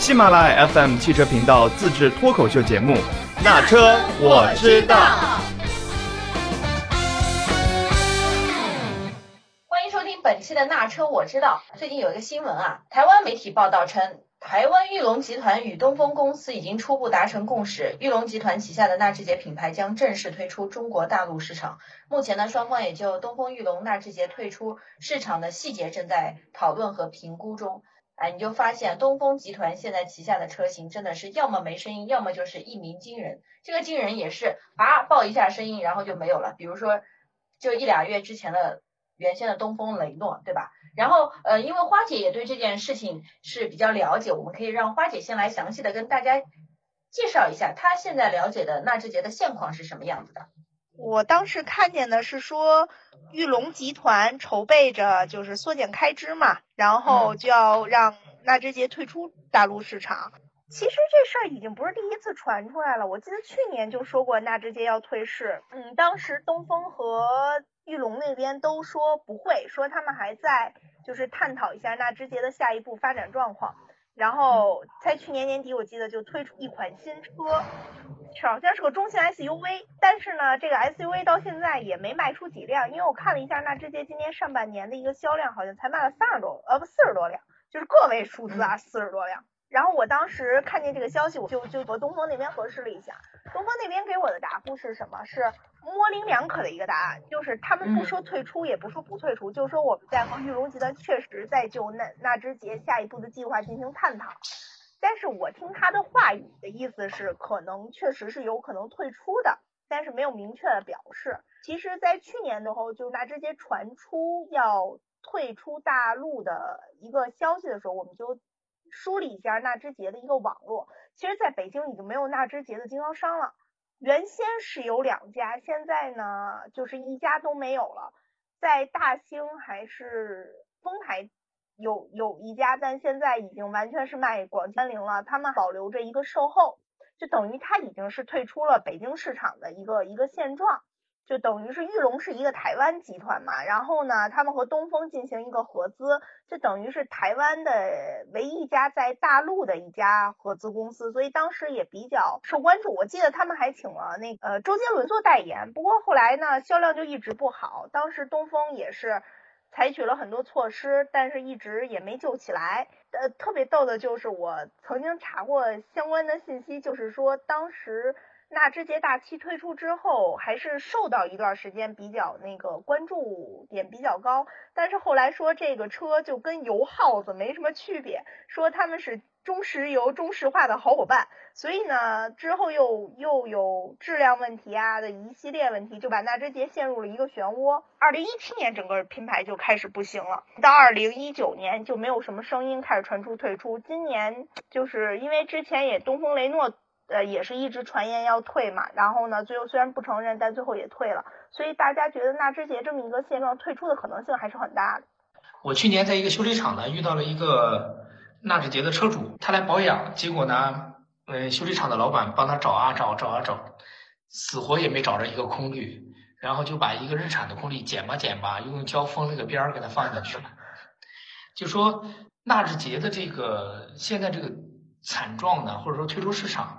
喜马拉雅 FM 汽车频道自制脱口秀节目《那车我知道》。欢迎收听本期的《那车我知道》。最近有一个新闻啊，台湾媒体报道称。台湾玉龙集团与东风公司已经初步达成共识，玉龙集团旗下的纳智捷品牌将正式推出中国大陆市场。目前呢，双方也就东风玉龙纳智捷退出市场的细节正在讨论和评估中。哎，你就发现东风集团现在旗下的车型真的是要么没声音，要么就是一鸣惊人。这个惊人也是啊，报一下声音，然后就没有了。比如说，就一俩月之前的原先的东风雷诺，对吧？然后，呃，因为花姐也对这件事情是比较了解，我们可以让花姐先来详细的跟大家介绍一下，她现在了解的纳智捷的现况是什么样子的。我当时看见的是说，玉龙集团筹备着就是缩减开支嘛，然后就要让纳智捷退出大陆市场。其实这事儿已经不是第一次传出来了，我记得去年就说过纳智捷要退市，嗯，当时东风和玉龙那边都说不会，说他们还在就是探讨一下纳智捷的下一步发展状况。然后在去年年底，我记得就推出一款新车，好像是个中型 SUV，但是呢，这个 SUV 到现在也没卖出几辆，因为我看了一下纳智捷今年上半年的一个销量，好像才卖了三十多，呃不四十多辆，就是个位数字啊，四十多辆。然后我当时看见这个消息，我就就和东风那边核实了一下，东风那边给我的答复是什么？是模棱两可的一个答案，就是他们不说退出，也不说不退出，就说我们在和玉龙集团确实在就纳纳智捷下一步的计划进行探讨。但是我听他的话语的意思是，可能确实是有可能退出的，但是没有明确的表示。其实，在去年的时候，就纳智捷传出要退出大陆的一个消息的时候，我们就。梳理一下纳智捷的一个网络，其实在北京已经没有纳智捷的经销商了。原先是有两家，现在呢就是一家都没有了。在大兴还是丰台有有一家，但现在已经完全是卖广三菱了。他们保留着一个售后，就等于他已经是退出了北京市场的一个一个现状。就等于是玉龙是一个台湾集团嘛，然后呢，他们和东风进行一个合资，就等于是台湾的唯一一家在大陆的一家合资公司，所以当时也比较受关注。我记得他们还请了那呃周杰伦做代言，不过后来呢销量就一直不好，当时东风也是采取了很多措施，但是一直也没救起来。呃，特别逗的就是我曾经查过相关的信息，就是说当时。纳智捷大七推出之后，还是受到一段时间比较那个关注点比较高，但是后来说这个车就跟油耗子没什么区别，说他们是中石油中石化的好伙伴，所以呢之后又又有质量问题啊的一系列问题，就把纳智捷陷入了一个漩涡。二零一七年整个品牌就开始不行了，到二零一九年就没有什么声音开始传出退出，今年就是因为之前也东风雷诺。呃，也是一直传言要退嘛，然后呢，最后虽然不承认，但最后也退了，所以大家觉得纳智捷这么一个现状，退出的可能性还是很大的。我去年在一个修理厂呢，遇到了一个纳智捷的车主，他来保养，结果呢，呃，修理厂的老板帮他找啊找，找啊找，死活也没找着一个空滤，然后就把一个日产的空滤剪吧剪吧，用胶封了个边儿给他放下去了。就说纳智捷的这个现在这个惨状呢，或者说退出市场。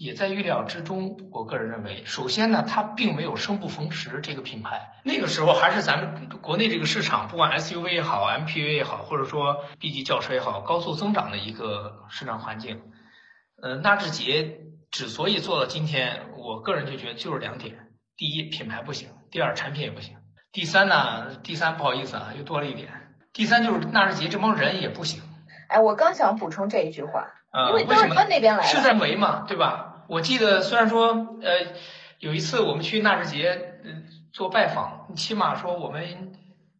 也在预料之中。我个人认为，首先呢，它并没有生不逢时这个品牌。那个时候还是咱们国内这个市场，不管 SUV 也好，MPV 也好，或者说 B 级轿车也好，高速增长的一个市场环境。呃，纳智捷之所以做到今天，我个人就觉得就是两点：第一，品牌不行；第二，产品也不行；第三呢，第三不好意思啊，又多了一点，第三就是纳智捷这帮人也不行。哎，我刚想补充这一句话，因为都是奔那边来的，是在围嘛，对吧？我记得，虽然说，呃，有一次我们去纳智捷，嗯，做拜访，起码说我们，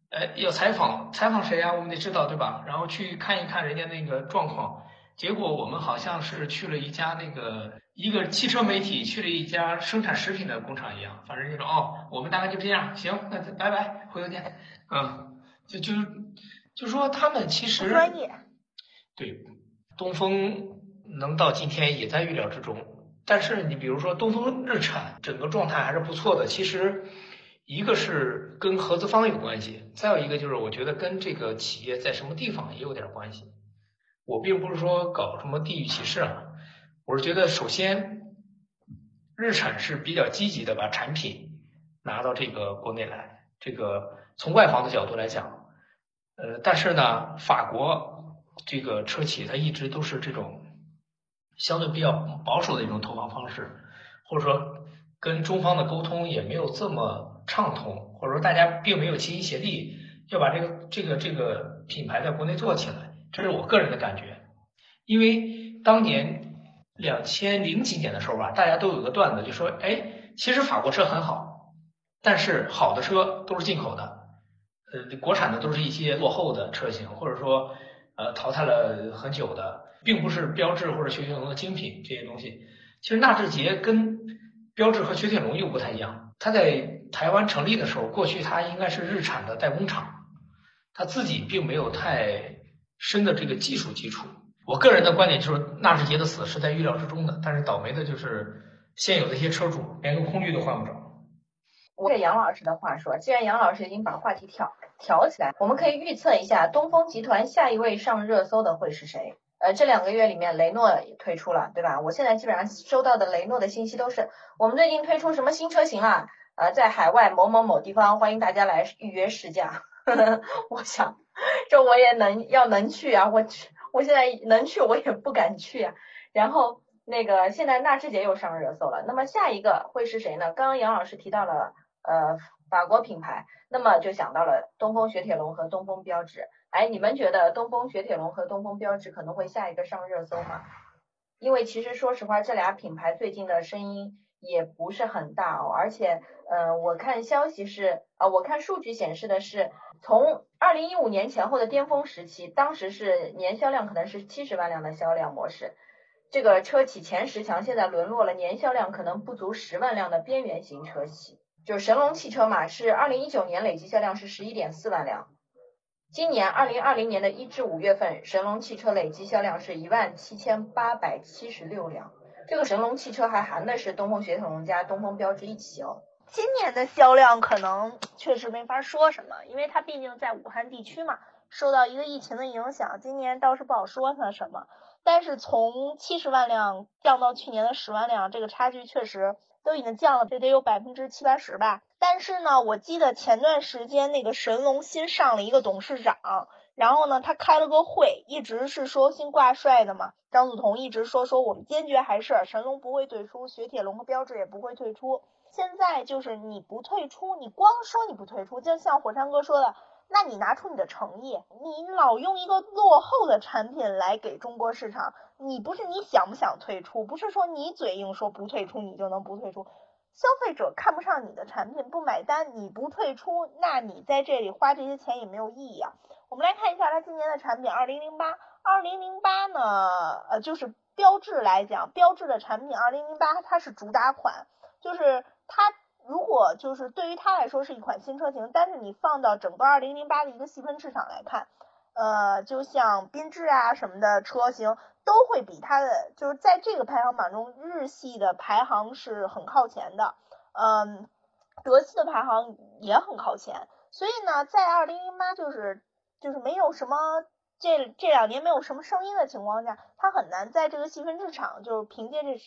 呃，要采访，采访谁啊？我们得知道，对吧？然后去看一看人家那个状况。结果我们好像是去了一家那个一个汽车媒体去了一家生产食品的工厂一样，反正就说哦，我们大概就这样，行，那拜拜，回头见。嗯，就就就说他们其实专业，对，东风能到今天也在预料之中。但是你比如说东风日产整个状态还是不错的，其实一个是跟合资方有关系，再有一个就是我觉得跟这个企业在什么地方也有点关系。我并不是说搞什么地域歧视啊，我是觉得首先日产是比较积极的把产品拿到这个国内来，这个从外行的角度来讲，呃，但是呢，法国这个车企它一直都是这种相对比较保守的一种投放方式，或者说跟中方的沟通也没有这么畅通，或者说大家并没有齐心协力要把这个这个这个品牌在国内做起来，这是我个人的感觉。因为当年两千零几年的时候吧，大家都有个段子，就说，哎，其实法国车很好，但是好的车都是进口的，呃，国产的都是一些落后的车型，或者说呃淘汰了很久的，并不是标致或者雪铁龙的精品这些东西。其实纳智捷跟标致和雪铁龙又不太一样，它在台湾成立的时候，过去它应该是日产的代工厂，它自己并没有太深的这个技术基础。我个人的观点就是，纳智捷的死是在预料之中的，但是倒霉的就是现有的一些车主连个空滤都换不着。我借杨老师的话说，既然杨老师已经把话题挑挑起来，我们可以预测一下东风集团下一位上热搜的会是谁？呃，这两个月里面雷诺也推出了，对吧？我现在基本上收到的雷诺的信息都是，我们最近推出什么新车型了？呃，在海外某某某地方，欢迎大家来预约试驾。我想，这我也能要能去啊，我去。我现在能去，我也不敢去啊。然后那个现在纳智捷又上热搜了，那么下一个会是谁呢？刚刚杨老师提到了呃法国品牌，那么就想到了东风雪铁龙和东风标致。哎，你们觉得东风雪铁龙和东风标致可能会下一个上热搜吗？因为其实说实话，这俩品牌最近的声音也不是很大哦，而且呃我看消息是啊，我看数据显示的是。从二零一五年前后的巅峰时期，当时是年销量可能是七十万辆的销量模式，这个车企前十强现在沦落了年销量可能不足十万辆的边缘型车企。就是神龙汽车嘛，是二零一九年累计销量是十一点四万辆，今年二零二零年的一至五月份，神龙汽车累计销量是一万七千八百七十六辆。这个神龙汽车还含的是东风雪铁龙加东风标致一起哦。今年的销量可能确实没法说什么，因为它毕竟在武汉地区嘛，受到一个疫情的影响，今年倒是不好说它什么。但是从七十万辆降到去年的十万辆，这个差距确实都已经降了，这得有百分之七八十吧。但是呢，我记得前段时间那个神龙新上了一个董事长，然后呢，他开了个会，一直是说新挂帅的嘛，张祖同一直说说我们坚决还是神龙不会退出，雪铁龙和标致也不会退出。现在就是你不退出，你光说你不退出，就像火山哥说的，那你拿出你的诚意，你老用一个落后的产品来给中国市场，你不是你想不想退出，不是说你嘴硬说不退出你就能不退出，消费者看不上你的产品不买单，你不退出，那你在这里花这些钱也没有意义啊。我们来看一下它今年的产品，二零零八，二零零八呢，呃，就是标志来讲，标志的产品二零零八它是主打款，就是。它如果就是对于它来说是一款新车型，但是你放到整个二零零八的一个细分市场来看，呃，就像缤智啊什么的车型都会比它的就是在这个排行榜中日系的排行是很靠前的，嗯，德系的排行也很靠前，所以呢，在二零零八就是就是没有什么这这两年没有什么声音的情况下，它很难在这个细分市场就是凭借这。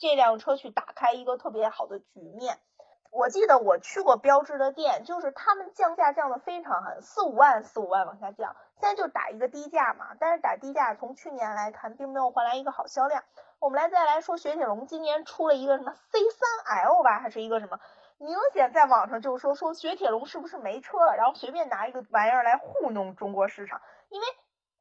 这辆车去打开一个特别好的局面。我记得我去过标致的店，就是他们降价降的非常狠，四五万四五万往下降，现在就打一个低价嘛。但是打低价从去年来看，并没有换来一个好销量。我们来再来说雪铁龙，今年出了一个什么 C 三 L 吧，还是一个什么？明显在网上就是说说雪铁龙是不是没车了，然后随便拿一个玩意儿来糊弄中国市场，因为。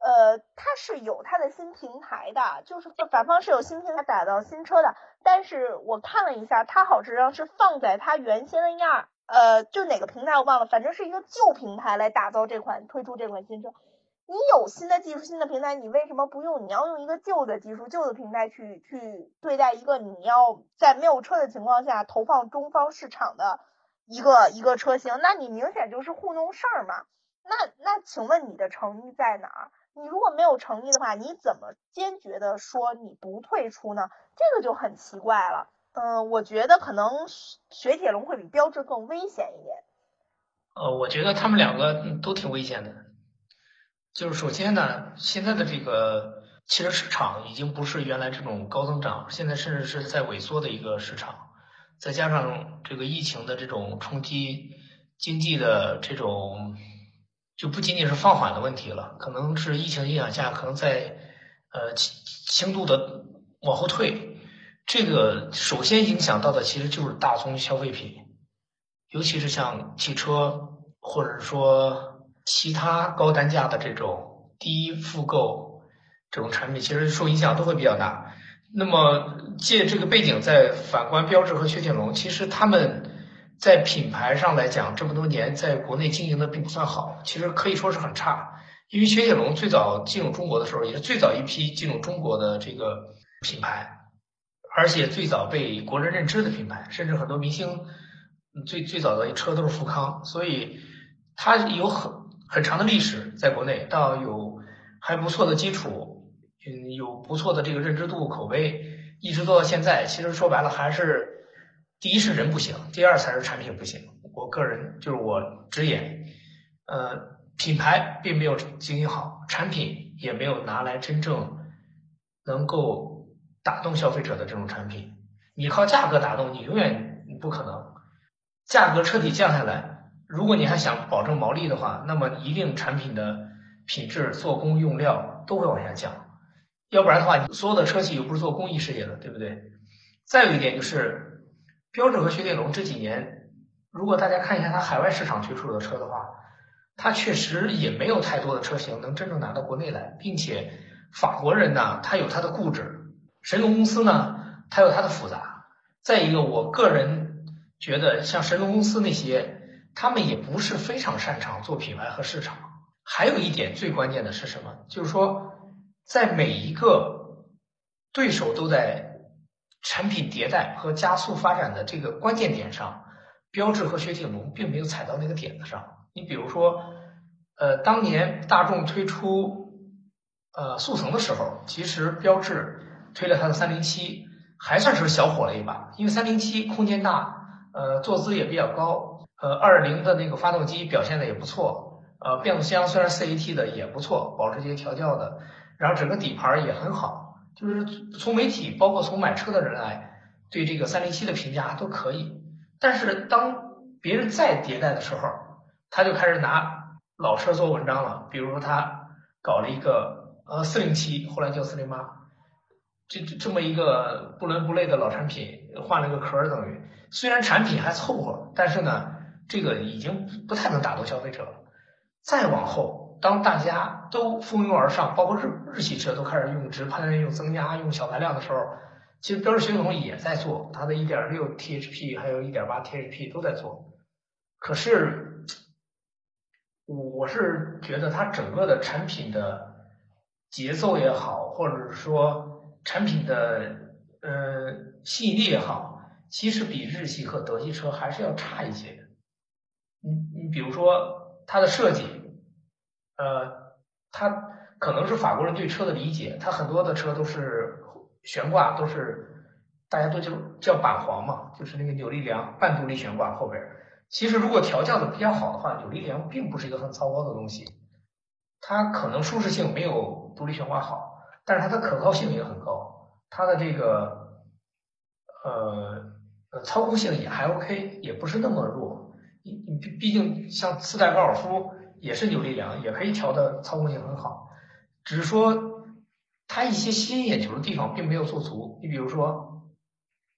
呃，它是有它的新平台的，就是反方是有新平台打造新车的，但是我看了一下，它好像是放在它原先的样儿，呃，就哪个平台我忘了，反正是一个旧平台来打造这款推出这款新车。你有新的技术、新的平台，你为什么不用？你要用一个旧的技术、旧的平台去去对待一个你要在没有车的情况下投放中方市场的一个一个车型？那你明显就是糊弄事儿嘛？那那请问你的诚意在哪儿？你如果没有诚意的话，你怎么坚决的说你不退出呢？这个就很奇怪了。嗯，我觉得可能雪铁龙会比标致更危险一点。呃，我觉得他们两个都挺危险的。就是首先呢，现在的这个汽车市场已经不是原来这种高增长，现在甚至是在萎缩的一个市场，再加上这个疫情的这种冲击，经济的这种就不仅仅是放缓的问题了，可能是疫情影响下，可能在呃轻轻度的往后退。这个首先影响到的其实就是大宗消费品，尤其是像汽车，或者说。其他高单价的这种低复购这种产品，其实受影响都会比较大。那么借这个背景，再反观标致和雪铁龙，其实他们在品牌上来讲，这么多年在国内经营的并不算好，其实可以说是很差。因为雪铁龙最早进入中国的时候，也是最早一批进入中国的这个品牌，而且最早被国人认知的品牌，甚至很多明星最最早的车都是富康，所以它有很。很长的历史在国内，到有还不错的基础，嗯，有不错的这个认知度、口碑，一直做到现在。其实说白了，还是第一是人不行，第二才是产品不行。我个人就是我直言，呃，品牌并没有经营好，产品也没有拿来真正能够打动消费者的这种产品。你靠价格打动，你永远不可能，价格彻底降下来。如果你还想保证毛利的话，那么一定产品的品质、做工、用料都会往下降，要不然的话，你所有的车企又不是做公益事业的，对不对？再有一点就是，标致和雪铁龙这几年，如果大家看一下它海外市场推出的车的话，它确实也没有太多的车型能真正拿到国内来，并且法国人呢，他有他的固执，神龙公司呢，它有它的复杂。再一个，我个人觉得像神龙公司那些。他们也不是非常擅长做品牌和市场。还有一点最关键的是什么？就是说，在每一个对手都在产品迭代和加速发展的这个关键点上，标致和雪铁龙并没有踩到那个点子上。你比如说，呃，当年大众推出呃速腾的时候，其实标致推了它的三零七，还算是小火了一把，因为三零七空间大，呃，坐姿也比较高。呃，二零的那个发动机表现的也不错，呃，变速箱虽然 CAT 的也不错，保时捷调教的，然后整个底盘也很好，就是从媒体包括从买车的人来对这个三零七的评价都可以。但是当别人再迭代的时候，他就开始拿老车做文章了，比如说他搞了一个呃四零七，后来叫四零八，这这这么一个不伦不类的老产品，换了个壳等于，虽然产品还凑合，但是呢。这个已经不太能打动消费者了。再往后，当大家都蜂拥而上，包括日日系车都开始用直喷、用增压、用小排量的时候，其实标致雪铁龙也在做，它的一点六 T H P 还有一点八 T H P 都在做。可是，我是觉得它整个的产品的节奏也好，或者是说产品的呃吸引力也好，其实比日系和德系车还是要差一些。你你比如说它的设计，呃，它可能是法国人对车的理解，它很多的车都是悬挂，都是大家都叫叫板簧嘛，就是那个扭力梁半独立悬挂后边。其实如果调教的比较好的话，扭力梁并不是一个很糟糕的东西，它可能舒适性没有独立悬挂好，但是它的可靠性也很高，它的这个呃呃操控性也还 OK，也不是那么弱。你毕毕竟像四代高尔夫也是扭力梁，也可以调的操控性很好，只是说它一些吸引眼球的地方并没有做足。你比如说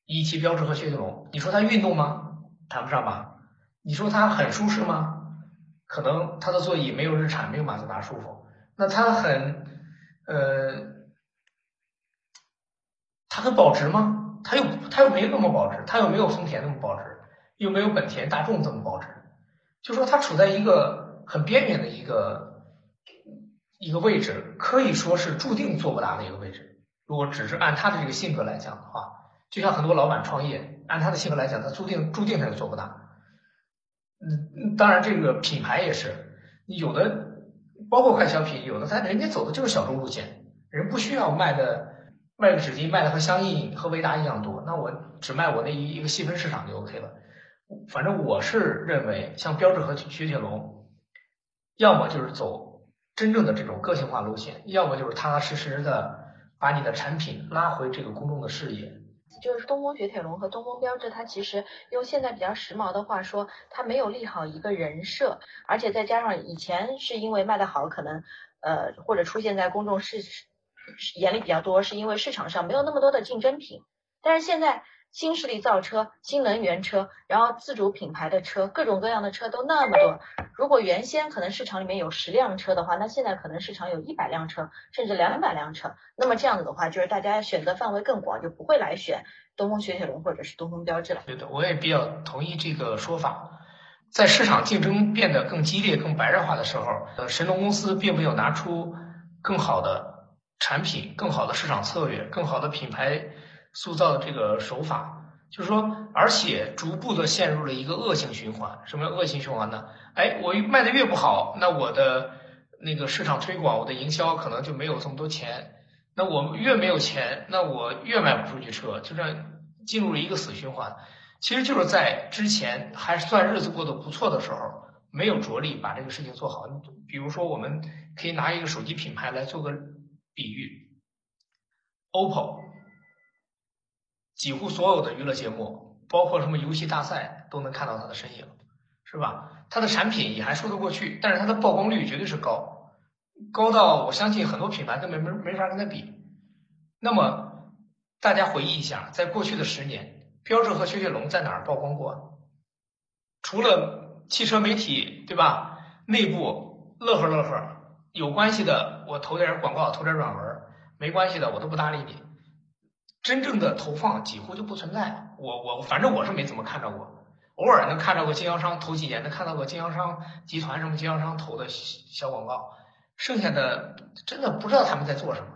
一汽标致和雪铁龙，你说它运动吗？谈不上吧。你说它很舒适吗？可能它的座椅没有日产没有马自达舒服。那它很呃，它很保值吗？它又它又没那么保值，它又没有丰田那么保值。又没有本田、大众这么保值，就说它处在一个很边缘的一个一个位置，可以说是注定做不大的一个位置。如果只是按他的这个性格来讲的话，就像很多老板创业，按他的性格来讲，他注定注定他就做不大。嗯，当然这个品牌也是，有的包括快消品，有的他人家走的就是小众路线，人不需要卖的卖个纸巾卖的和相应和维达一样多，那我只卖我那一一个细分市场就 OK 了。反正我是认为，像标致和雪铁龙，要么就是走真正的这种个性化路线，要么就是踏踏实实的把你的产品拉回这个公众的视野。就是东风雪铁龙和东风标致，它其实用现在比较时髦的话说，它没有立好一个人设，而且再加上以前是因为卖得好，可能呃或者出现在公众视眼里比较多，是因为市场上没有那么多的竞争品，但是现在。新势力造车、新能源车，然后自主品牌的车，各种各样的车都那么多。如果原先可能市场里面有十辆车的话，那现在可能市场有一百辆车，甚至两百辆车。那么这样子的话，就是大家选择范围更广，就不会来选东风雪铁龙或者是东风标致了。对的，我也比较同意这个说法。在市场竞争变得更激烈、更白热化的时候，呃，神龙公司并没有拿出更好的产品、更好的市场策略、更好的品牌。塑造的这个手法，就是说，而且逐步的陷入了一个恶性循环。什么叫恶性循环呢？哎，我卖的越不好，那我的那个市场推广、我的营销可能就没有这么多钱。那我越没有钱，那我越卖不出去车，就这样进入了一个死循环。其实就是在之前还算日子过得不错的时候，没有着力把这个事情做好。比如说，我们可以拿一个手机品牌来做个比喻，OPPO。几乎所有的娱乐节目，包括什么游戏大赛，都能看到他的身影，是吧？他的产品也还说得过去，但是它的曝光率绝对是高，高到我相信很多品牌根本没没法跟他比。那么大家回忆一下，在过去的十年，标致和雪铁龙在哪儿曝光过？除了汽车媒体，对吧？内部乐呵乐呵，有关系的我投点广告，投点软文；没关系的我都不搭理你。真正的投放几乎就不存在，我我反正我是没怎么看到过，偶尔能看到过经销商头几年能看到过经销商集团什么经销商投的小广告，剩下的真的不知道他们在做什么。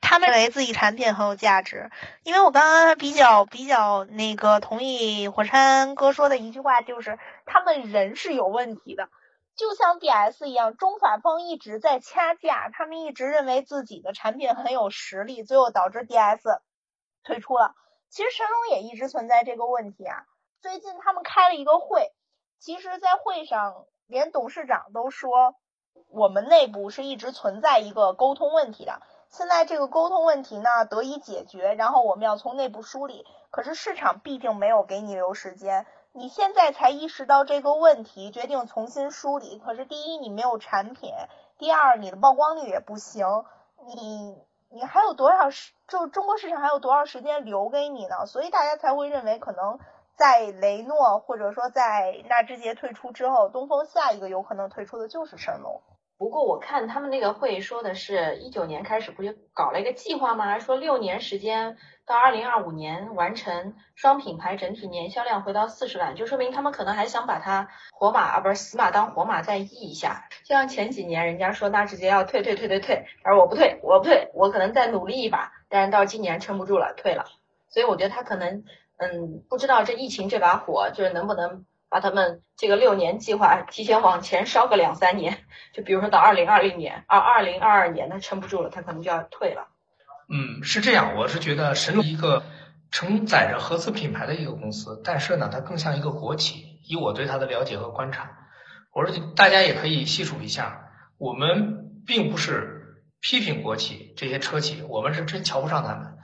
他们认为自己产品很有价值，因为我刚刚比较比较那个同意火山哥说的一句话，就是他们人是有问题的，就像 D S 一样，中法方一直在掐架，他们一直认为自己的产品很有实力，最后导致 D S。退出了，其实神龙也一直存在这个问题啊。最近他们开了一个会，其实，在会上连董事长都说，我们内部是一直存在一个沟通问题的。现在这个沟通问题呢得以解决，然后我们要从内部梳理。可是市场毕竟没有给你留时间，你现在才意识到这个问题，决定重新梳理。可是第一，你没有产品；第二，你的曝光率也不行。你。你还有多少时？就中国市场还有多少时间留给你呢？所以大家才会认为，可能在雷诺或者说在纳智捷退出之后，东风下一个有可能退出的就是神龙。不过我看他们那个会说的是一九年开始不就搞了一个计划吗？说六年时间到二零二五年完成双品牌整体年销量回到四十万，就说明他们可能还想把它活马啊不是死马当活马再易一下。就像前几年人家说纳智捷要退退退退退，而我不退我不退，我可能再努力一把，但是到今年撑不住了退了。所以我觉得他可能嗯不知道这疫情这把火就是能不能。把他们这个六年计划提前往前烧个两三年，就比如说到二零二零年、二二零二二年，他撑不住了，他可能就要退了。嗯，是这样，我是觉得神龙一个承载着合资品牌的一个公司，但是呢，它更像一个国企。以我对它的了解和观察，我说大家也可以细数一下，我们并不是批评国企这些车企，我们是真瞧不上他们。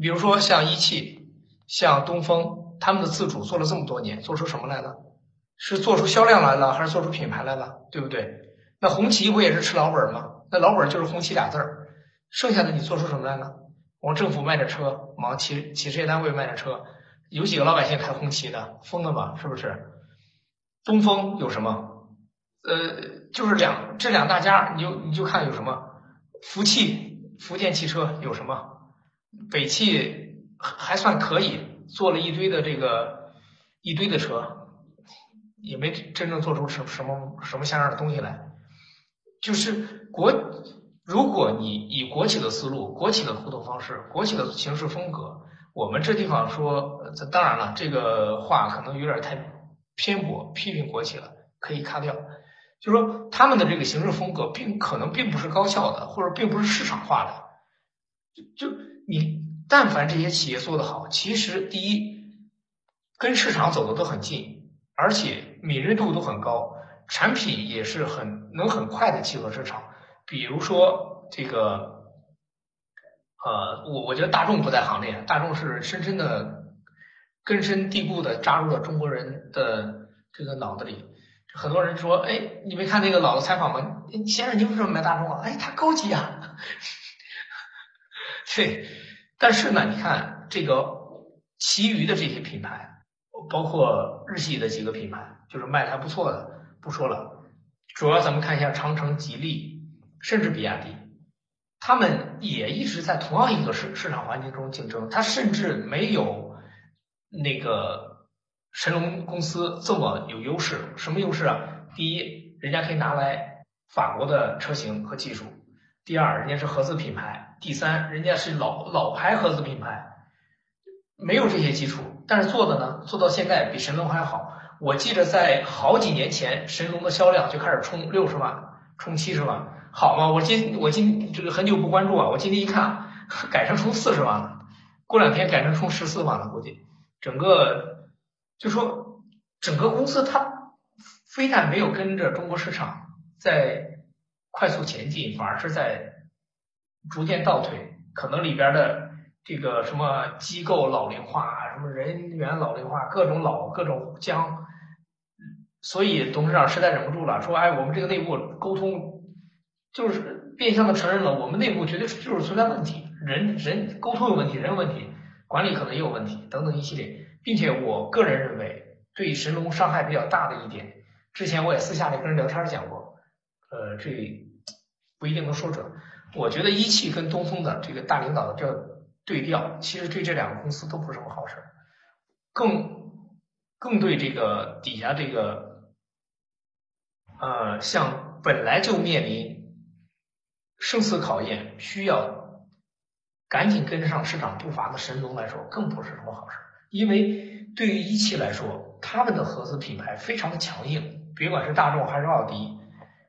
比如说像一汽、像东风，他们的自主做了这么多年，做出什么来了？是做出销量来了，还是做出品牌来了，对不对？那红旗不也是吃老本吗？那老本就是红旗俩字儿，剩下的你做出什么来了？往政府卖点车，往企企事业单位卖点车，有几个老百姓开红旗的？疯了吧？是不是？东风有什么？呃，就是两这两大家，你就你就看有什么？福汽福建汽车有什么？北汽还算可以，做了一堆的这个一堆的车。也没真正做出什什么什么像样的东西来，就是国，如果你以国企的思路、国企的互动方式、国企的行事风格，我们这地方说，这当然了，这个话可能有点太偏颇，批评国企了，可以卡掉。就说他们的这个行事风格，并可能并不是高效的，或者并不是市场化的。就就你但凡这些企业做得好，其实第一跟市场走的都很近。而且敏锐度都很高，产品也是很能很快的契合市场。比如说这个，呃，我我觉得大众不在行列，大众是深深的根深蒂固的扎入了中国人的这个脑子里。很多人说，哎，你没看那个老的采访吗？先生，你为什么买大众啊？哎，它高级啊。对，但是呢，你看这个其余的这些品牌，包括日系的几个品牌，就是卖的还不错的，不说了。主要咱们看一下长城、吉利，甚至比亚迪，他们也一直在同样一个市市场环境中竞争。它甚至没有那个神龙公司这么有优势。什么优势啊？第一，人家可以拿来法国的车型和技术；第二，人家是合资品牌；第三，人家是老老牌合资品牌，没有这些基础，但是做的呢，做到现在比神龙还好。我记得在好几年前，神龙的销量就开始冲六十万，冲七十万，好吗？我今我今这个很久不关注啊，我今天一看，改成冲四十万了，过两天改成冲十四万了，估计整个就说整个公司它非但没有跟着中国市场在快速前进，反而是在逐渐倒退，可能里边的这个什么机构老龄化，什么人员老龄化，各种老各种僵。所以董事长实在忍不住了，说：“哎，我们这个内部沟通，就是变相的承认了我们内部绝对就是存在问题，人人沟通有问题，人有问题，管理可能也有问题，等等一系列。并且我个人认为，对神龙伤害比较大的一点，之前我也私下里跟人聊天讲过，呃，这不一定能说准。我觉得一汽跟东风的这个大领导的这对调，其实对这两个公司都不是什么好事，更更对这个底下这个。”呃，像本来就面临生死考验，需要赶紧跟上市场步伐的神龙来说，更不是什么好事。因为对于一汽来说，他们的合资品牌非常的强硬，别管是大众还是奥迪，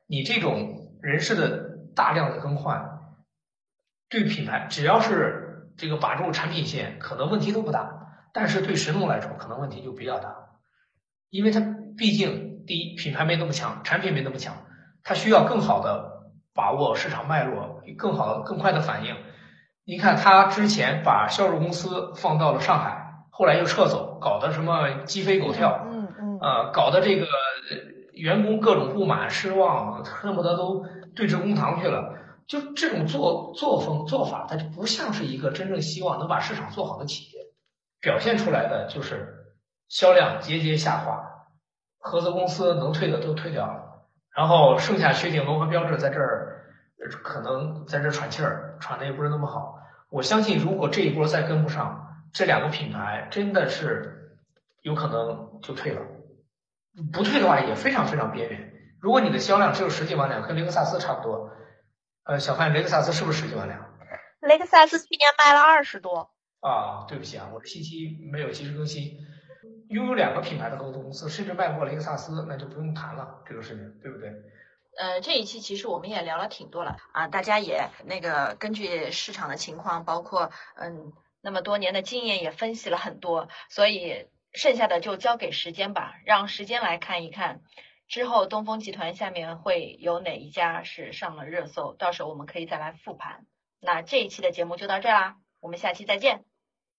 你这种人事的大量的更换，对品牌只要是这个把住产品线，可能问题都不大。但是对神龙来说，可能问题就比较大，因为它毕竟。第一，品牌没那么强，产品没那么强，它需要更好的把握市场脉络，更好的、更快的反应。你看，他之前把销售公司放到了上海，后来又撤走，搞得什么鸡飞狗跳，嗯嗯，呃，搞得这个员工各种不满、失望，恨不得都对峙公堂去了。就这种作作风做法，它就不像是一个真正希望能把市场做好的企业，表现出来的就是销量节节下滑。合资公司能退的都退掉了，然后剩下雪铁龙和标致在这儿，可能在这儿喘气儿，喘的也不是那么好。我相信，如果这一波再跟不上，这两个品牌真的是有可能就退了。不退的话，也非常非常边缘。如果你的销量只有十几万辆，跟雷克萨斯差不多。呃，小范，雷克萨斯是不是十几万辆？雷克萨斯去年卖了二十多。啊，对不起啊，我的信息没有及时更新。拥有两个品牌的合资公司，甚至卖不过雷克萨斯，那就不用谈了，这个事情，对不对？呃，这一期其实我们也聊了挺多了啊，大家也那个根据市场的情况，包括嗯那么多年的经验也分析了很多，所以剩下的就交给时间吧，让时间来看一看之后东风集团下面会有哪一家是上了热搜，到时候我们可以再来复盘。那这一期的节目就到这啦，我们下期再见。